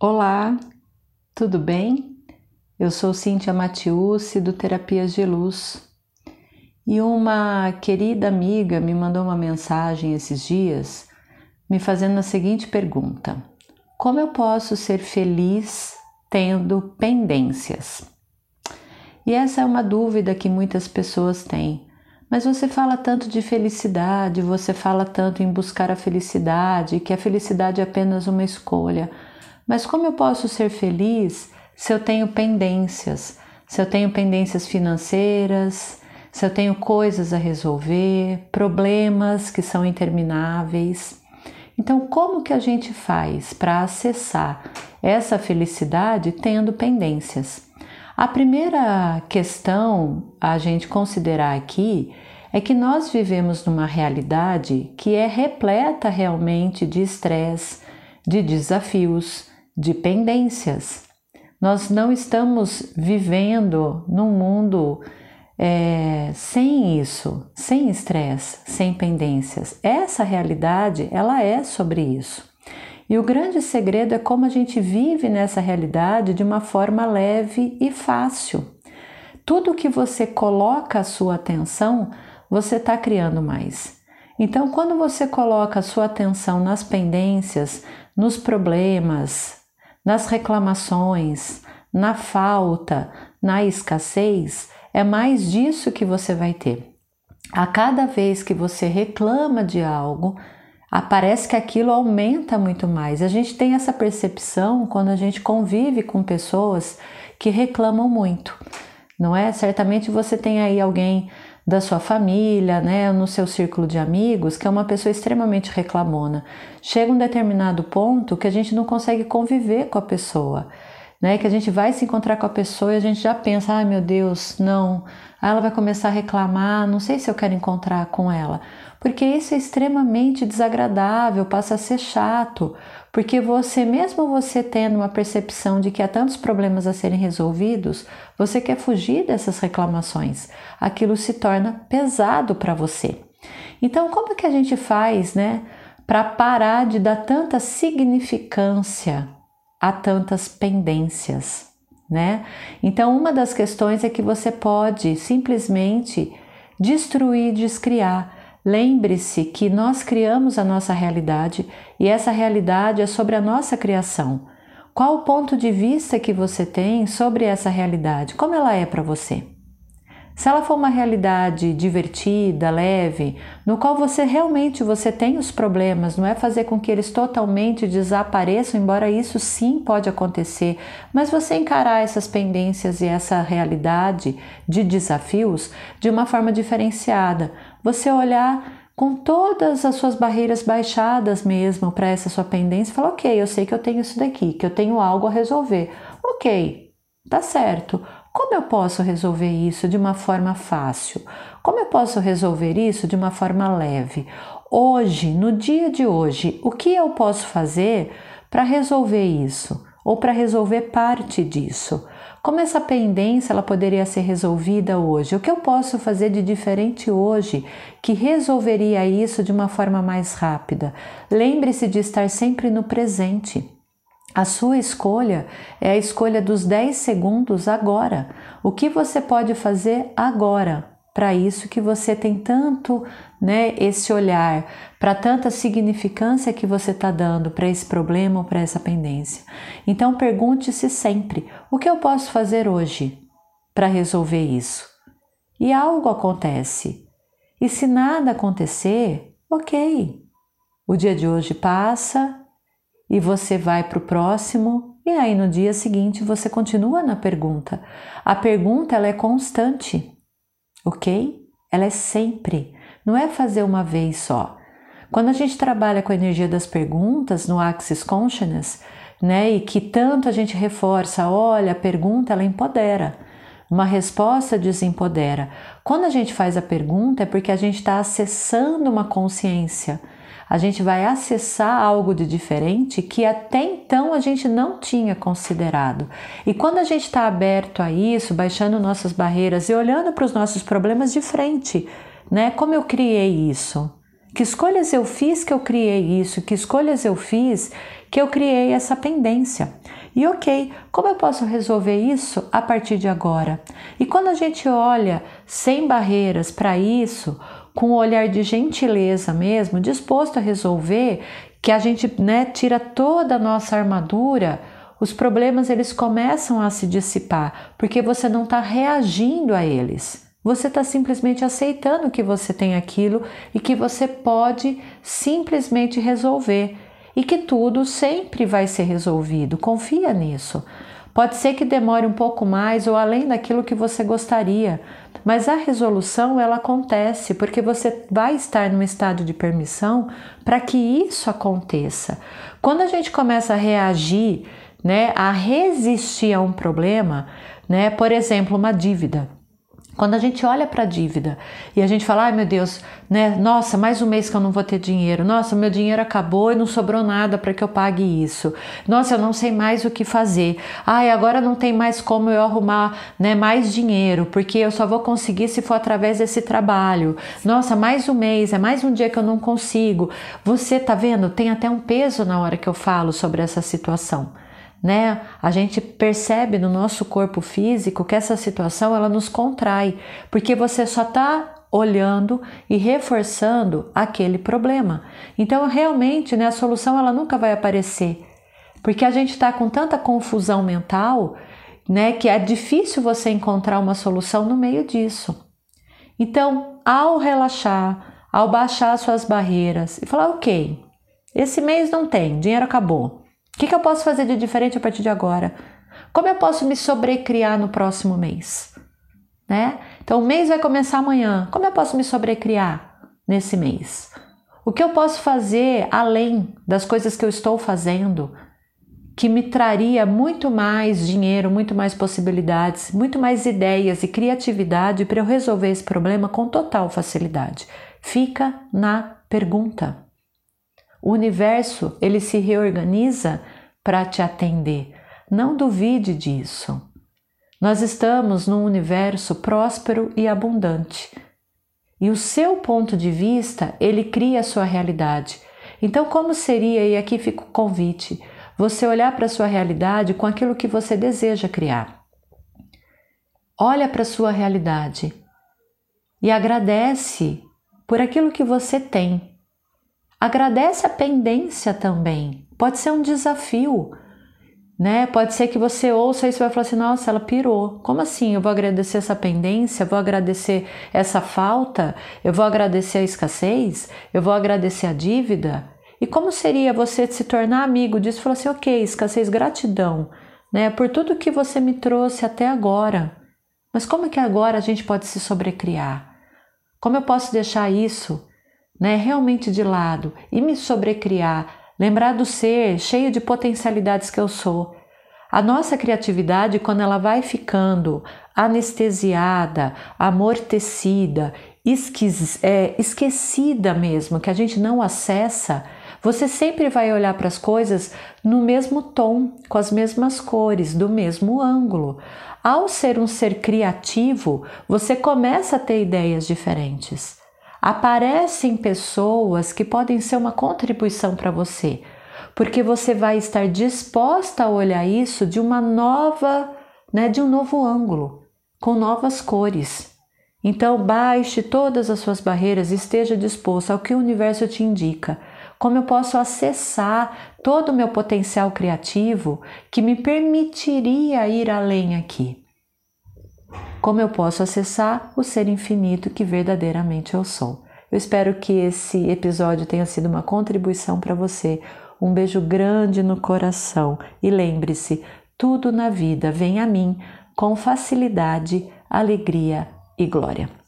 Olá, tudo bem? Eu sou Cíntia Matiusi do Terapias de Luz e uma querida amiga me mandou uma mensagem esses dias me fazendo a seguinte pergunta: Como eu posso ser feliz tendo pendências? E essa é uma dúvida que muitas pessoas têm. Mas você fala tanto de felicidade, você fala tanto em buscar a felicidade, que a felicidade é apenas uma escolha. Mas como eu posso ser feliz se eu tenho pendências? Se eu tenho pendências financeiras, se eu tenho coisas a resolver, problemas que são intermináveis. Então, como que a gente faz para acessar essa felicidade tendo pendências? A primeira questão a gente considerar aqui é que nós vivemos numa realidade que é repleta realmente de estresse, de desafios, de pendências. Nós não estamos vivendo num mundo é, sem isso, sem estresse, sem pendências. Essa realidade, ela é sobre isso. E o grande segredo é como a gente vive nessa realidade de uma forma leve e fácil. Tudo que você coloca a sua atenção, você está criando mais. Então, quando você coloca a sua atenção nas pendências, nos problemas, nas reclamações, na falta, na escassez, é mais disso que você vai ter. A cada vez que você reclama de algo, aparece que aquilo aumenta muito mais. A gente tem essa percepção quando a gente convive com pessoas que reclamam muito, não é? Certamente você tem aí alguém da sua família, né, no seu círculo de amigos, que é uma pessoa extremamente reclamona. Chega um determinado ponto que a gente não consegue conviver com a pessoa, né, que a gente vai se encontrar com a pessoa e a gente já pensa, ai meu Deus, não, Aí ela vai começar a reclamar, não sei se eu quero encontrar com ela, porque isso é extremamente desagradável, passa a ser chato, porque você, mesmo você tendo uma percepção de que há tantos problemas a serem resolvidos, você quer fugir dessas reclamações. Aquilo se torna pesado para você. Então, como é que a gente faz, né, para parar de dar tanta significância a tantas pendências, né? Então, uma das questões é que você pode simplesmente destruir, descriar Lembre-se que nós criamos a nossa realidade e essa realidade é sobre a nossa criação. Qual o ponto de vista que você tem sobre essa realidade? Como ela é para você? Se ela for uma realidade divertida, leve, no qual você realmente você tem os problemas, não é fazer com que eles totalmente desapareçam, embora isso sim pode acontecer, mas você encarar essas pendências e essa realidade de desafios de uma forma diferenciada. Você olhar com todas as suas barreiras baixadas mesmo para essa sua pendência falar: ok, eu sei que eu tenho isso daqui, que eu tenho algo a resolver. Ok, tá certo. Como eu posso resolver isso de uma forma fácil? Como eu posso resolver isso de uma forma leve? Hoje, no dia de hoje, o que eu posso fazer para resolver isso? Ou para resolver parte disso? Como essa pendência ela poderia ser resolvida hoje? O que eu posso fazer de diferente hoje que resolveria isso de uma forma mais rápida? Lembre-se de estar sempre no presente. A sua escolha é a escolha dos 10 segundos agora. O que você pode fazer agora? Para isso que você tem tanto, né, esse olhar, para tanta significância que você está dando para esse problema ou para essa pendência. Então pergunte-se sempre: o que eu posso fazer hoje para resolver isso? E algo acontece. E se nada acontecer, ok. O dia de hoje passa, e você vai para o próximo e aí no dia seguinte você continua na pergunta. A pergunta ela é constante, ok? Ela é sempre, não é fazer uma vez só. Quando a gente trabalha com a energia das perguntas no Axis Consciousness, né, e que tanto a gente reforça, olha, a pergunta ela empodera. Uma resposta desempodera. Quando a gente faz a pergunta é porque a gente está acessando uma consciência a gente vai acessar algo de diferente que até então a gente não tinha considerado. E quando a gente está aberto a isso, baixando nossas barreiras e olhando para os nossos problemas de frente, né? Como eu criei isso? Que escolhas eu fiz que eu criei isso? Que escolhas eu fiz que eu criei essa pendência? E ok, como eu posso resolver isso a partir de agora? E quando a gente olha sem barreiras para isso, com um olhar de gentileza mesmo, disposto a resolver, que a gente né, tira toda a nossa armadura, os problemas eles começam a se dissipar, porque você não está reagindo a eles. Você está simplesmente aceitando que você tem aquilo e que você pode simplesmente resolver e que tudo sempre vai ser resolvido. Confia nisso. Pode ser que demore um pouco mais ou além daquilo que você gostaria, mas a resolução ela acontece porque você vai estar num estado de permissão para que isso aconteça. Quando a gente começa a reagir, né, a resistir a um problema, né, por exemplo, uma dívida. Quando a gente olha para a dívida e a gente fala, ai meu Deus, né? Nossa, mais um mês que eu não vou ter dinheiro. Nossa, meu dinheiro acabou e não sobrou nada para que eu pague isso. Nossa, eu não sei mais o que fazer. Ai, agora não tem mais como eu arrumar, né, mais dinheiro, porque eu só vou conseguir se for através desse trabalho. Nossa, mais um mês, é mais um dia que eu não consigo. Você tá vendo? Tem até um peso na hora que eu falo sobre essa situação né? A gente percebe no nosso corpo físico que essa situação ela nos contrai, porque você só está olhando e reforçando aquele problema. Então, realmente, né, a solução ela nunca vai aparecer, porque a gente está com tanta confusão mental, né, que é difícil você encontrar uma solução no meio disso. Então, ao relaxar, ao baixar suas barreiras e falar, ok, esse mês não tem, dinheiro acabou. O que, que eu posso fazer de diferente a partir de agora? Como eu posso me sobrecriar no próximo mês? Né? Então, o mês vai começar amanhã. Como eu posso me sobrecriar nesse mês? O que eu posso fazer além das coisas que eu estou fazendo que me traria muito mais dinheiro, muito mais possibilidades, muito mais ideias e criatividade para eu resolver esse problema com total facilidade? Fica na pergunta. O universo ele se reorganiza para te atender. Não duvide disso. Nós estamos num universo próspero e abundante. E o seu ponto de vista, ele cria a sua realidade. Então, como seria, e aqui fica o convite, você olhar para a sua realidade com aquilo que você deseja criar. Olha para a sua realidade e agradece por aquilo que você tem Agradece a pendência também. Pode ser um desafio, né? Pode ser que você ouça isso e vai falar assim: nossa, ela pirou. Como assim? Eu vou agradecer essa pendência, vou agradecer essa falta, eu vou agradecer a escassez, eu vou agradecer a dívida. E como seria você se tornar amigo disso e falar assim: ok, escassez, gratidão, né? Por tudo que você me trouxe até agora. Mas como é que agora a gente pode se sobrecriar? Como eu posso deixar isso? Né, realmente de lado e me sobrecriar, lembrar do ser cheio de potencialidades que eu sou. A nossa criatividade, quando ela vai ficando anestesiada, amortecida, é, esquecida mesmo, que a gente não acessa, você sempre vai olhar para as coisas no mesmo tom, com as mesmas cores, do mesmo ângulo. Ao ser um ser criativo, você começa a ter ideias diferentes aparecem pessoas que podem ser uma contribuição para você, porque você vai estar disposta a olhar isso de uma nova, né, de um novo ângulo, com novas cores. Então, baixe todas as suas barreiras esteja disposto ao que o universo te indica. Como eu posso acessar todo o meu potencial criativo que me permitiria ir além aqui? Como eu posso acessar o ser infinito que verdadeiramente eu sou. Eu espero que esse episódio tenha sido uma contribuição para você. Um beijo grande no coração e lembre-se: tudo na vida vem a mim com facilidade, alegria e glória.